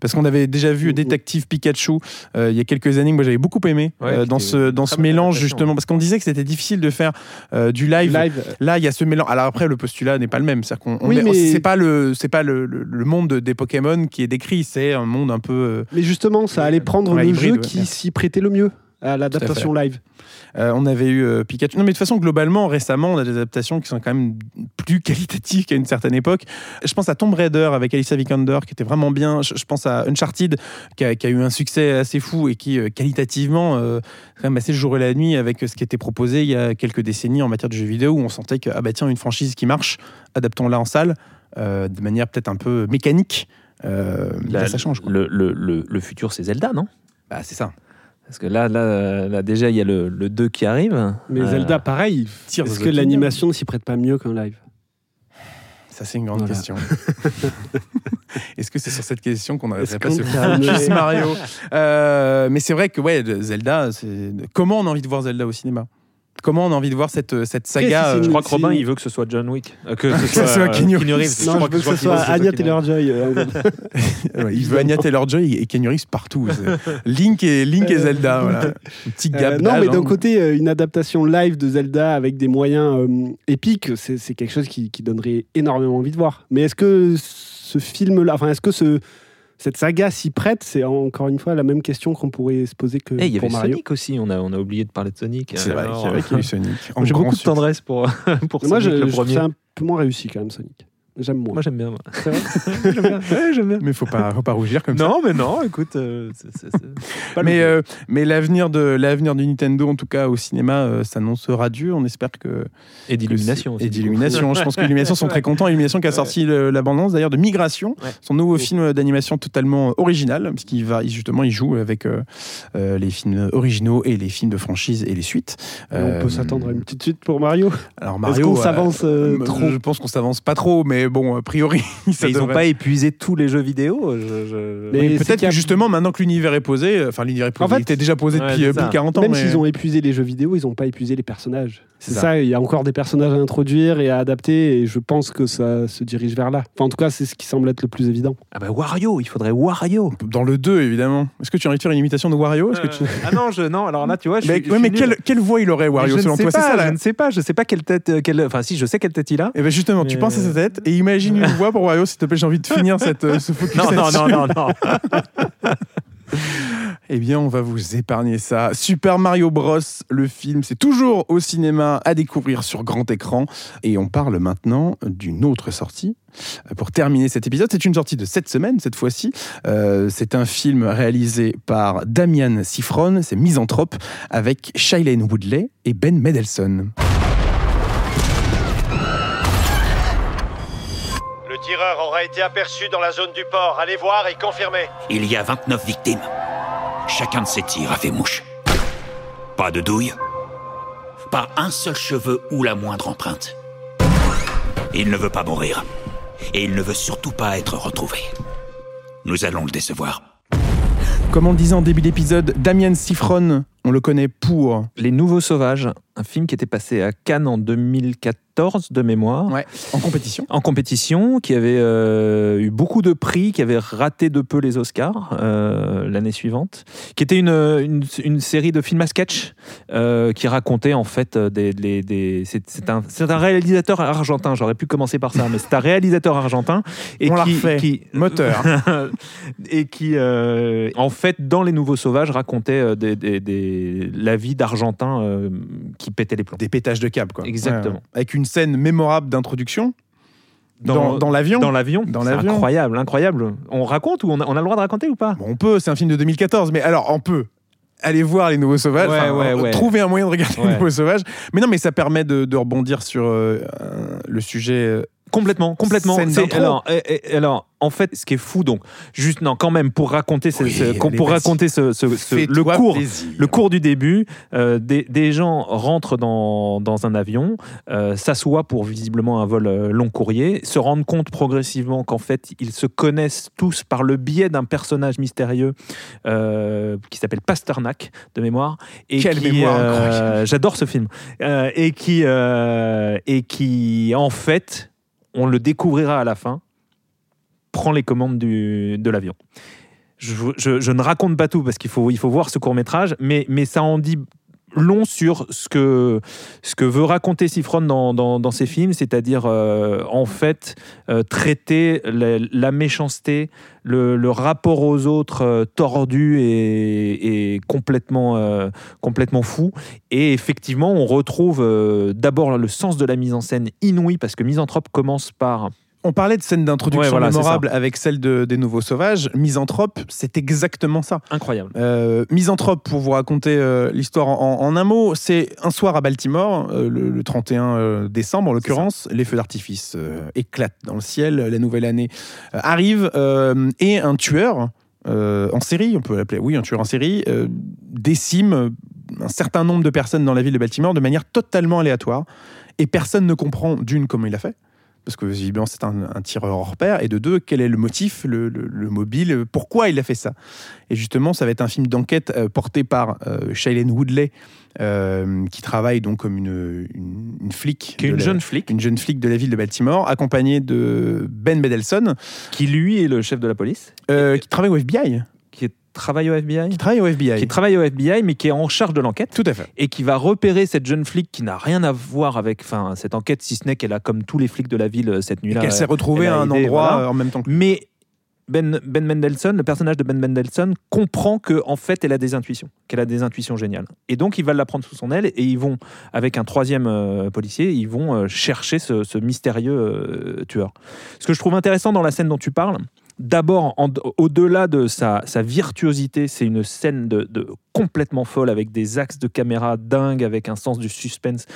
S1: Parce qu'on avait déjà vu Détective Pikachu euh, il y a quelques années, que moi j'avais beaucoup aimé euh, dans ce, dans ce mélange justement, parce qu'on disait que c'était difficile de faire euh, du live. Là, il y a ce mélange. Alors après, le postulat n'est pas le même. C'est qu'on c'est pas le c'est pas le, le, monde des Pokémon qui est décrit, c'est un monde un peu.
S3: mais justement, ça allait prendre le jeu qui s'y prêtait le mieux à l'adaptation live.
S1: Euh, on avait eu euh, Pikachu. Non, mais de toute façon, globalement, récemment, on a des adaptations qui sont quand même plus qualitatives qu'à une certaine époque. Je pense à Tomb Raider avec Alicia Vikander, qui était vraiment bien. Je, pense à Uncharted, qui a, eu un succès assez fou et qui, euh, qualitativement, quand même assez le jour et la nuit avec ce qui était proposé il y a quelques décennies en matière de jeux vidéo, où on sentait que, ah bah tiens, une franchise qui marche, adaptons-la en salle, de manière peut-être un peu mécanique. là, ça change.
S2: Le, le futur, c'est Zelda, non?
S1: Bah, c'est ça.
S2: Parce que là, là, là déjà, il y a le, le 2 qui arrive.
S3: Mais euh, Zelda, pareil. Est-ce que l'animation ne s'y prête pas mieux qu'un live?
S1: Ça, c'est une grande question. Est-ce que c'est sur cette question qu'on n'arrêterait pas ce Mario? Euh, Mais c'est vrai que ouais, Zelda, comment on a envie de voir Zelda au cinéma? Comment on a envie de voir cette, euh, cette saga
S2: euh, Je crois que Robin, il veut que ce soit John Wick.
S1: Euh, que ce soit, soit Keanu
S3: Reeves. Non, je, veux que, ce soit Anya Taylor-Joy.
S1: il veut Anya Taylor-Joy et Keanu Reeves partout. Link et, Link et Zelda. Voilà. Un petit gap
S3: Non, mais d'un hein. côté, une adaptation live de Zelda avec des moyens épiques, c'est quelque chose qui, qui donnerait énormément envie de voir. Mais est-ce que ce film-là, enfin, est-ce que ce cette saga s'y prête C'est encore une fois la même question qu'on pourrait se poser que
S2: hey, il y
S3: avait
S2: Sonic aussi, on a, on a oublié de parler de Sonic.
S1: C'est vrai qu'il y avait eu Sonic.
S2: J'ai beaucoup de tendresse pour, pour
S3: Moi,
S2: Sonic,
S3: je,
S2: le premier.
S3: c'est un peu moins réussi quand même, Sonic. J'aime moins.
S2: Moi, j'aime bien. Moi.
S3: j'aime bien. Ouais, j'aime bien.
S1: Mais faut pas, faut pas rougir comme
S2: ça.
S1: Non,
S2: mais non, écoute. Euh,
S1: mais euh, mais l'avenir de l'avenir du Nintendo, en tout cas au cinéma, euh, s'annonce radieux. On espère que
S2: et d'illumination.
S1: Et d'illumination. Je pense que l'illumination sont très contents. Illumination qui a sorti l'abondance d'ailleurs de Migration, son nouveau film d'animation totalement original, puisqu'il va justement il joue avec les films originaux et les films de franchise et les suites.
S3: on peut s'attendre à une petite suite pour Mario.
S1: Alors Mario,
S3: qu'on s'avance trop
S1: Je pense qu'on s'avance pas trop, mais bon, a priori,
S2: ils n'ont pas épuisé tous les jeux vidéo.
S1: Mais peut-être que justement, maintenant que l'univers est posé, enfin l'univers est posé, il était déjà posé depuis euh, plus de 40 ans.
S3: Même s'ils ont épuisé les jeux vidéo, ils n'ont pas épuisé les personnages. C'est ça. il y a encore des personnages à introduire et à adapter, et je pense que ça se dirige vers là. Enfin, en tout cas, c'est ce qui semble être le plus évident.
S2: Ah bah Wario, il faudrait Wario.
S1: Dans le 2, évidemment. Est-ce que tu faire une imitation de Wario?
S2: Que tu... Ah non, je, non, alors là, tu vois, je
S1: Mais, mais quelle, voix il aurait, Wario, selon toi?
S2: Ça, Je ne sais pas, je sais pas quelle tête. Euh, quelle... Enfin, si, je sais quelle tête il a.
S1: Et eh ben justement, tu penses à sa tête et imagine une voix pour Wario, s'il te plaît, j'ai envie de finir cette, euh, ce focus.
S2: Non, non, non, non, non.
S1: Eh bien, on va vous épargner ça. Super Mario Bros, le film, c'est toujours au cinéma à découvrir sur grand écran. Et on parle maintenant d'une autre sortie. Pour terminer cet épisode, c'est une sortie de cette semaine, cette fois-ci. Euh, c'est un film réalisé par Damian Sifron, c'est Misanthrope, avec Shailene Woodley et Ben Mendelsohn.
S4: Tireur aura été aperçu dans la zone du port. Allez voir et confirmer.
S5: Il y a 29 victimes. Chacun de ces tirs a fait mouche. Pas de douille. Pas un seul cheveu ou la moindre empreinte. Il ne veut pas mourir. Et il ne veut surtout pas être retrouvé. Nous allons le décevoir.
S1: Comme on le disait en début d'épisode, Damien Sifron, on le connaît pour...
S2: Les Nouveaux Sauvages, un film qui était passé à Cannes en 2014 de mémoire.
S1: en compétition.
S2: En compétition, qui avait euh, eu beaucoup de prix, qui avait raté de peu les Oscars euh, l'année suivante, qui était une, une, série de films à sketch euh, qui racontait en fait des. des, c'est un, un, réalisateur argentin, j'aurais pu commencer par ça, mais c'est un réalisateur argentin.
S1: Et On qui, qui, Moteur.
S2: et qui, en fait, dans Les Nouveaux Sauvages, racontait des, des, la vie d'Argentins qui pétaient les plombs.
S1: Des pétages de câble, quoi.
S2: Exactement.
S1: Avec une scène mémorable d'introduction dans, dans, l'avion
S2: Dans l'avion C'est incroyable, incroyable. On raconte ou on a, on a, le droit de raconter ou pas?
S1: On peut, c'est un film de 2014, mais alors on peut aller voir les Nouveaux Sauvages, trouver un moyen de regarder les Nouveaux Sauvages. Mais non, mais ça permet de, rebondir sur euh, le sujet
S2: Complètement, complètement. Alors, alors, en fait, ce qui est fou, donc, juste non, quand même, pour raconter, pour raconter ce, le cours, le cours du début, euh, des, gens rentrent dans, dans un avion, euh, s'assoient pour visiblement un vol euh, long courrier, se rendent compte progressivement qu'en fait, ils se connaissent tous par le biais d'un personnage mystérieux qui s'appelle Pasternak de mémoire.
S1: Et Quelle mémoire
S2: J'adore ce film et qui et qui en fait on le découvrira à la fin, prend les commandes de l'avion. Je, ne raconte pas tout parce qu'il faut, il faut voir ce court métrage, mais, mais ça en dit long sur ce que, ce que veut raconter Sifron dans, ses films, c'est-à-dire euh, en fait euh, traiter la, méchanceté, le, rapport aux autres euh, tordu et, complètement, complètement fou. Et effectivement, on retrouve d'abord le sens de la mise en scène inouï, parce que Misanthrope commence par
S1: on parlait de scène d'introduction mémorable avec celle de, des Nouveaux Sauvages. Misanthrope, c'est exactement ça.
S2: Incroyable.
S1: Euh, Misanthrope, pour vous raconter euh, l'histoire en, un mot, c'est un soir à Baltimore, euh, le, 31 décembre en l'occurrence, les feux d'artifice éclatent dans le ciel, la nouvelle année arrive et un tueur en série, on peut l'appeler, oui, un tueur en série, décime un certain nombre de personnes dans la ville de Baltimore de manière totalement aléatoire et personne ne comprend d'une comment il a fait parce que visiblement c'est un, tireur hors pair, et de deux, quel est le motif, le, mobile, pourquoi il a fait ça? Et justement, ça va être un film d'enquête euh, porté par euh, Shailene Woodley, euh, qui travaille donc comme une, une, flic.
S2: Qui est une jeune flic.
S1: Une jeune flic de la ville de Baltimore, accompagnée de Ben Bedelson.
S2: Qui lui est le chef de la police?
S1: qui travaille au FBI
S2: travaille au FBI
S1: Qui travaille au FBI.
S2: Qui travaille au FBI, mais qui est en charge de l'enquête.
S1: Tout à fait.
S2: Et qui va repérer cette jeune flic qui n'a rien à voir avec cette enquête, si ce n'est qu'elle a, comme tous les flics de la ville euh, cette nuit-là.
S1: qu'elle s'est retrouvée à un endroit euh, en même temps que
S2: Mais ben, ben Mendelssohn, le personnage de Ben Mendelssohn, comprend que en fait, elle a des intuitions, qu'elle a des intuitions géniales. Et donc, il va la prendre sous son aile et ils vont, avec un troisième euh, policier, ils vont chercher ce, mystérieux tueur. Ce que je trouve intéressant dans la scène dont tu parles, D'abord, au-delà de sa, virtuosité, c'est une scène de, complètement folle avec des axes de caméra dingues, avec un sens du suspense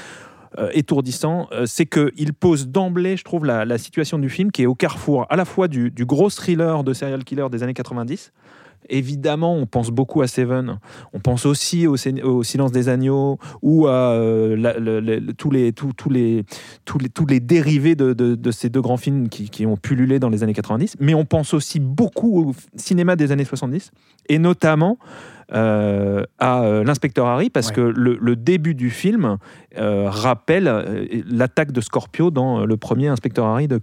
S2: euh, étourdissant. Euh, c'est qu'il pose d'emblée, je trouve, la, situation du film qui est au carrefour à la fois du, du gros thriller de serial killer des années 90 Évidemment, on pense beaucoup à Seven. On pense aussi au, Silence des agneaux ou à euh, tous, les, tous, les, tous, les, tous les dérivés de, ces deux grands films qui, ont pullulé dans les années 90. Mais on pense aussi beaucoup au cinéma des années 70 et notamment euh, à euh, l'inspecteur Harry parce que le, début du film euh, rappelle l'attaque de Scorpio dans le premier inspecteur Harry de,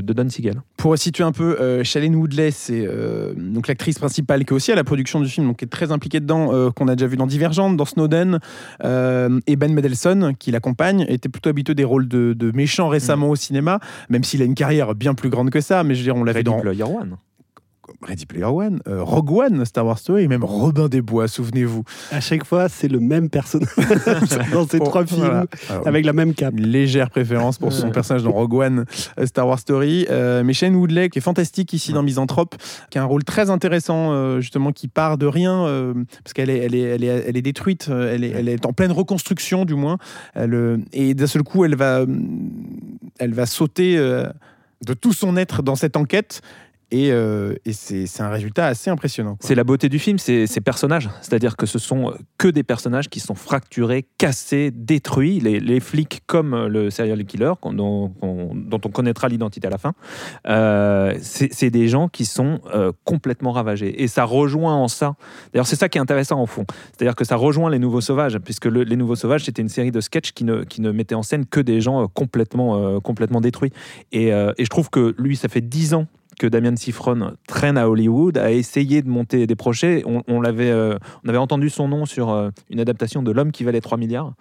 S2: Don Siegel.
S1: Pour situer un peu, Shailene Woodley, c'est donc l'actrice principale qui est aussi à la production du film, donc qui est très impliquée dedans, qu'on a déjà vu dans Divergente, dans Snowden, et Ben Mendelsohn qui l'accompagne était plutôt habitué des rôles de, méchants récemment mm. au cinéma, même s'il a une carrière bien plus grande que ça. Mais je veux dire, on l'avait dans
S2: Player One.
S1: Ready Player One, euh, Rogue One, Star Wars Story, et même Robin des Bois, souvenez-vous.
S3: À chaque fois, c'est le même personnage dans ces trois films, avec la même cape.
S1: Une légère préférence pour son personnage dans Rogue One, euh, Star Wars Story. Euh, mais Shane Woodley, qui est fantastique ici dans Misanthrope, qui a un rôle très intéressant, euh, justement, qui part de rien, parce qu'elle est, elle est, elle est, elle est détruite, elle est, elle est en pleine reconstruction, du moins. Elle, et d'un seul coup, elle va, elle va sauter de tout son être dans cette enquête et, euh, c'est un résultat assez impressionnant.
S2: C'est la beauté du film, c'est ces personnages. C'est-à-dire que ce sont que des personnages qui sont fracturés, cassés, détruits. Les, flics comme le serial killer, dont, on connaîtra l'identité à la fin, euh, c'est des gens qui sont euh, complètement ravagés. Et ça rejoint en ça. D'ailleurs, c'est ça qui est intéressant au fond. C'est-à-dire que ça rejoint Les Nouveaux Sauvages, puisque Les Nouveaux Sauvages, c'était une série de sketchs qui ne, qui mettait en scène que des gens complètement, complètement détruits. Et je trouve que lui, ça fait dix ans que Damien Sifron traîne à Hollywood, a essayé de monter des projets. On, l'avait, euh, on avait entendu son nom sur euh, une adaptation de L'homme qui valait 3 milliards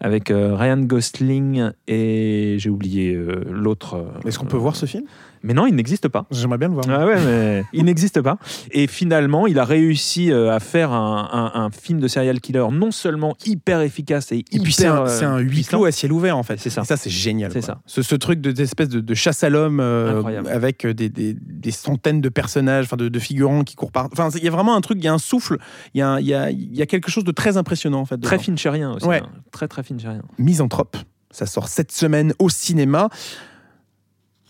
S2: avec euh, Ryan Gosling et j'ai oublié l'autre.
S1: Est-ce qu'on peut voir ce film?
S2: Mais non, il n'existe pas.
S1: J'aimerais bien le voir.
S2: Ah ouais, mais il n'existe pas. Et finalement, il a réussi à faire un, film de serial killer non seulement hyper efficace et, hyper.
S1: c'est un, huis clos à ciel ouvert en fait.
S2: C'est ça.
S1: ça, c'est génial.
S2: C'est ça.
S1: Ce, truc de, de, chasse à l'homme avec des, des centaines de personnages, enfin de, figurants qui courent par. Enfin, il y a vraiment un truc, il y a un souffle, il y a, y, a, y a, quelque chose de très impressionnant en fait.
S2: Très fincherien aussi. Ouais. Hein. Très très fincherien.
S1: Misanthrope. Ça sort cette semaine au cinéma.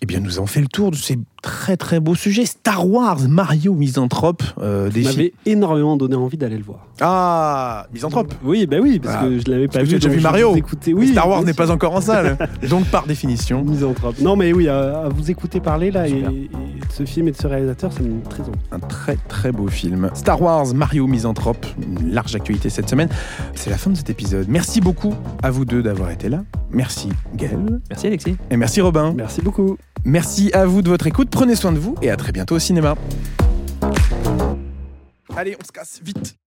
S1: eh bien, nous avons fait le tour de ces très très beaux sujets. Star Wars, Mario, Misanthrope.
S3: Euh, des m'avait énormément donné envie d'aller le voir.
S1: Ah, Misanthrope
S3: Oui, bah oui, parce que je l'avais pas vu.
S1: Tu as déjà vu Mario oui, Star Wars n'est pas encore en salle. donc, par définition.
S3: Misanthrope. Non, mais oui, à, vous écouter parler là, et, de ce film et de ce réalisateur, ça me très envie.
S1: Un très très beau film. Star Wars, Mario, Misanthrope. Une large actualité cette semaine. C'est la fin de cet épisode. Merci beaucoup à vous deux d'avoir été là. Merci Gaël.
S2: Merci Alexis.
S1: Et merci Robin.
S3: Merci beaucoup.
S1: Merci à vous de votre écoute. Prenez soin de vous et à très bientôt au cinéma. Allez, on se casse vite.